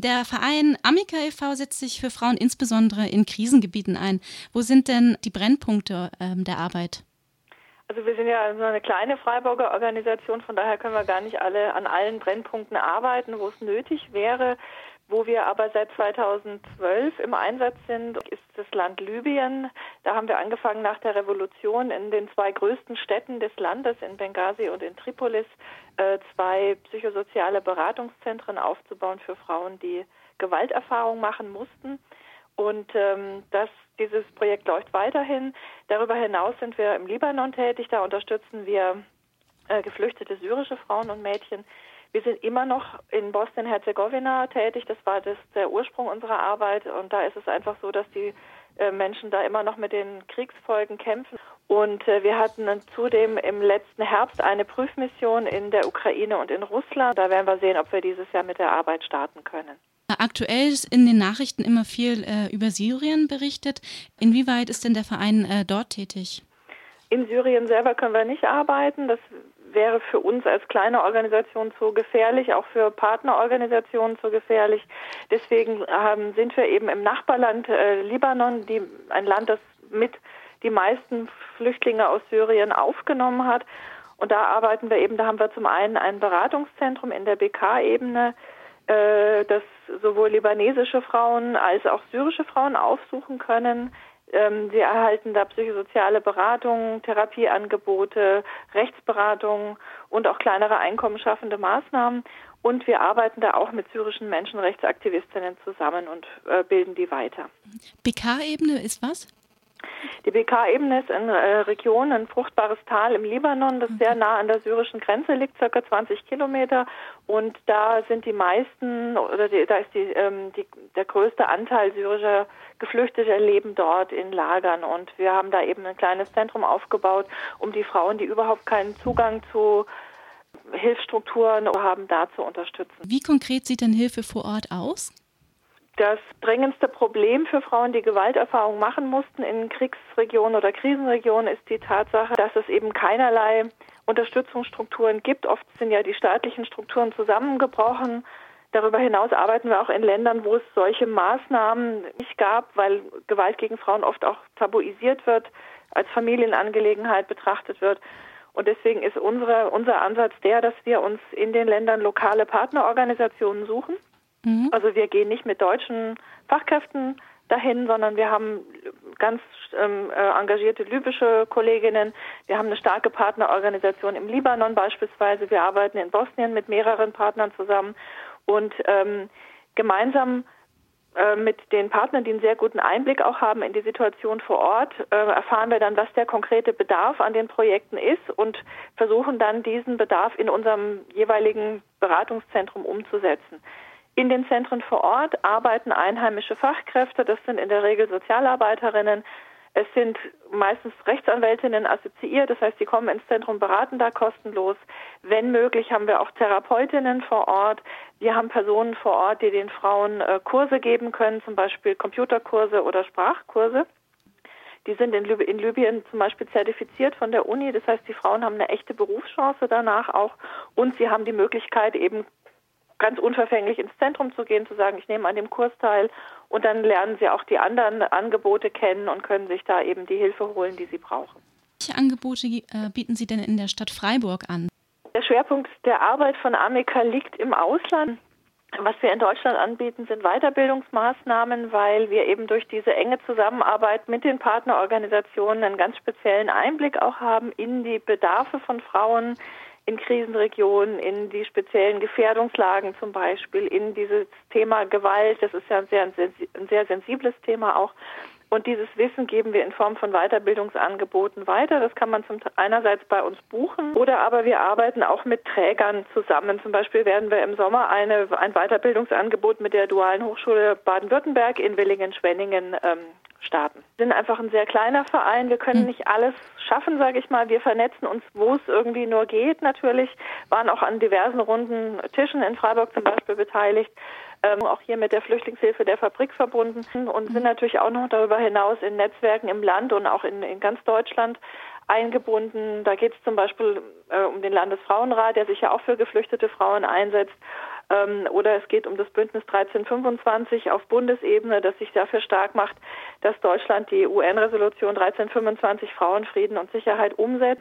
Der Verein Amica e.V. setzt sich für Frauen insbesondere in Krisengebieten ein. Wo sind denn die Brennpunkte ähm, der Arbeit? Also wir sind ja so eine kleine Freiburger Organisation, von daher können wir gar nicht alle an allen Brennpunkten arbeiten, wo es nötig wäre. Wo wir aber seit 2012 im Einsatz sind, ist das Land Libyen. Da haben wir angefangen nach der Revolution in den zwei größten Städten des Landes, in Benghazi und in Tripolis, äh, zwei psychosoziale Beratungszentren aufzubauen für Frauen, die Gewalterfahrung machen mussten. Und ähm, das, dieses Projekt läuft weiterhin. Darüber hinaus sind wir im Libanon tätig. Da unterstützen wir äh, geflüchtete syrische Frauen und Mädchen, wir sind immer noch in Bosnien-Herzegowina tätig. Das war das, der Ursprung unserer Arbeit. Und da ist es einfach so, dass die äh, Menschen da immer noch mit den Kriegsfolgen kämpfen. Und äh, wir hatten zudem im letzten Herbst eine Prüfmission in der Ukraine und in Russland. Da werden wir sehen, ob wir dieses Jahr mit der Arbeit starten können. Aktuell ist in den Nachrichten immer viel äh, über Syrien berichtet. Inwieweit ist denn der Verein äh, dort tätig? In Syrien selber können wir nicht arbeiten. Das wäre für uns als kleine Organisation zu gefährlich, auch für Partnerorganisationen zu gefährlich. Deswegen ähm, sind wir eben im Nachbarland äh, Libanon, die, ein Land, das mit die meisten Flüchtlinge aus Syrien aufgenommen hat. Und da arbeiten wir eben, da haben wir zum einen ein Beratungszentrum in der BK-Ebene, äh, das sowohl libanesische Frauen als auch syrische Frauen aufsuchen können sie erhalten da psychosoziale Beratung, Therapieangebote, Rechtsberatung und auch kleinere einkommensschaffende Maßnahmen. Und wir arbeiten da auch mit syrischen Menschenrechtsaktivistinnen zusammen und äh, bilden die weiter. BK-Ebene ist was? Die BK-Ebene ist eine äh, Region, ein fruchtbares Tal im Libanon, das sehr nah an der syrischen Grenze liegt, circa 20 Kilometer. Und da sind die meisten, oder die, da ist die, ähm, die, der größte Anteil syrischer Geflüchteter leben dort in Lagern. Und wir haben da eben ein kleines Zentrum aufgebaut, um die Frauen, die überhaupt keinen Zugang zu Hilfsstrukturen haben, da zu unterstützen. Wie konkret sieht denn Hilfe vor Ort aus? Das drängendste Problem für Frauen, die Gewalterfahrung machen mussten in Kriegsregionen oder Krisenregionen, ist die Tatsache, dass es eben keinerlei Unterstützungsstrukturen gibt. Oft sind ja die staatlichen Strukturen zusammengebrochen. Darüber hinaus arbeiten wir auch in Ländern, wo es solche Maßnahmen nicht gab, weil Gewalt gegen Frauen oft auch tabuisiert wird, als Familienangelegenheit betrachtet wird. Und deswegen ist unsere, unser Ansatz der, dass wir uns in den Ländern lokale Partnerorganisationen suchen Mhm. Also wir gehen nicht mit deutschen Fachkräften dahin, sondern wir haben ganz ähm, äh, engagierte libysche Kolleginnen. Wir haben eine starke Partnerorganisation im Libanon beispielsweise. Wir arbeiten in Bosnien mit mehreren Partnern zusammen und ähm, gemeinsam äh, mit den Partnern, die einen sehr guten Einblick auch haben in die Situation vor Ort, äh, erfahren wir dann, was der konkrete Bedarf an den Projekten ist und versuchen dann diesen Bedarf in unserem jeweiligen Beratungszentrum umzusetzen. In den Zentren vor Ort arbeiten einheimische Fachkräfte, das sind in der Regel Sozialarbeiterinnen. Es sind meistens Rechtsanwältinnen assoziiert, das heißt, sie kommen ins Zentrum, beraten da kostenlos. Wenn möglich, haben wir auch Therapeutinnen vor Ort. Wir haben Personen vor Ort, die den Frauen äh, Kurse geben können, zum Beispiel Computerkurse oder Sprachkurse. Die sind in, Lib in Libyen zum Beispiel zertifiziert von der Uni. Das heißt, die Frauen haben eine echte Berufschance danach auch und sie haben die Möglichkeit, eben ganz unverfänglich ins Zentrum zu gehen, zu sagen, ich nehme an dem Kurs teil und dann lernen sie auch die anderen Angebote kennen und können sich da eben die Hilfe holen, die sie brauchen. Welche Angebote äh, bieten Sie denn in der Stadt Freiburg an? Der Schwerpunkt der Arbeit von Amica liegt im Ausland. Was wir in Deutschland anbieten, sind Weiterbildungsmaßnahmen, weil wir eben durch diese enge Zusammenarbeit mit den Partnerorganisationen einen ganz speziellen Einblick auch haben in die Bedarfe von Frauen, in Krisenregionen, in die speziellen Gefährdungslagen zum Beispiel, in dieses Thema Gewalt. Das ist ja ein sehr, ein sehr sensibles Thema auch. Und dieses Wissen geben wir in Form von Weiterbildungsangeboten weiter. Das kann man zum einerseits bei uns buchen oder aber wir arbeiten auch mit Trägern zusammen. Zum Beispiel werden wir im Sommer eine, ein Weiterbildungsangebot mit der Dualen Hochschule Baden-Württemberg in Willingen-Schwenningen ähm, starten. Wir sind einfach ein sehr kleiner Verein. Wir können hm. nicht alles schaffen, sage ich mal. Wir vernetzen uns, wo es irgendwie nur geht natürlich. Waren auch an diversen runden Tischen in Freiburg zum Beispiel beteiligt. Ähm, auch hier mit der Flüchtlingshilfe der Fabrik verbunden und sind hm. natürlich auch noch darüber hinaus in Netzwerken im Land und auch in, in ganz Deutschland eingebunden. Da geht es zum Beispiel äh, um den Landesfrauenrat, der sich ja auch für geflüchtete Frauen einsetzt Ähm, oder es geht um das Bündnis 1325 auf Bundesebene, das sich dafür stark macht, dass Deutschland die UN-Resolution 1325 Frauenfrieden und Sicherheit umsetzt.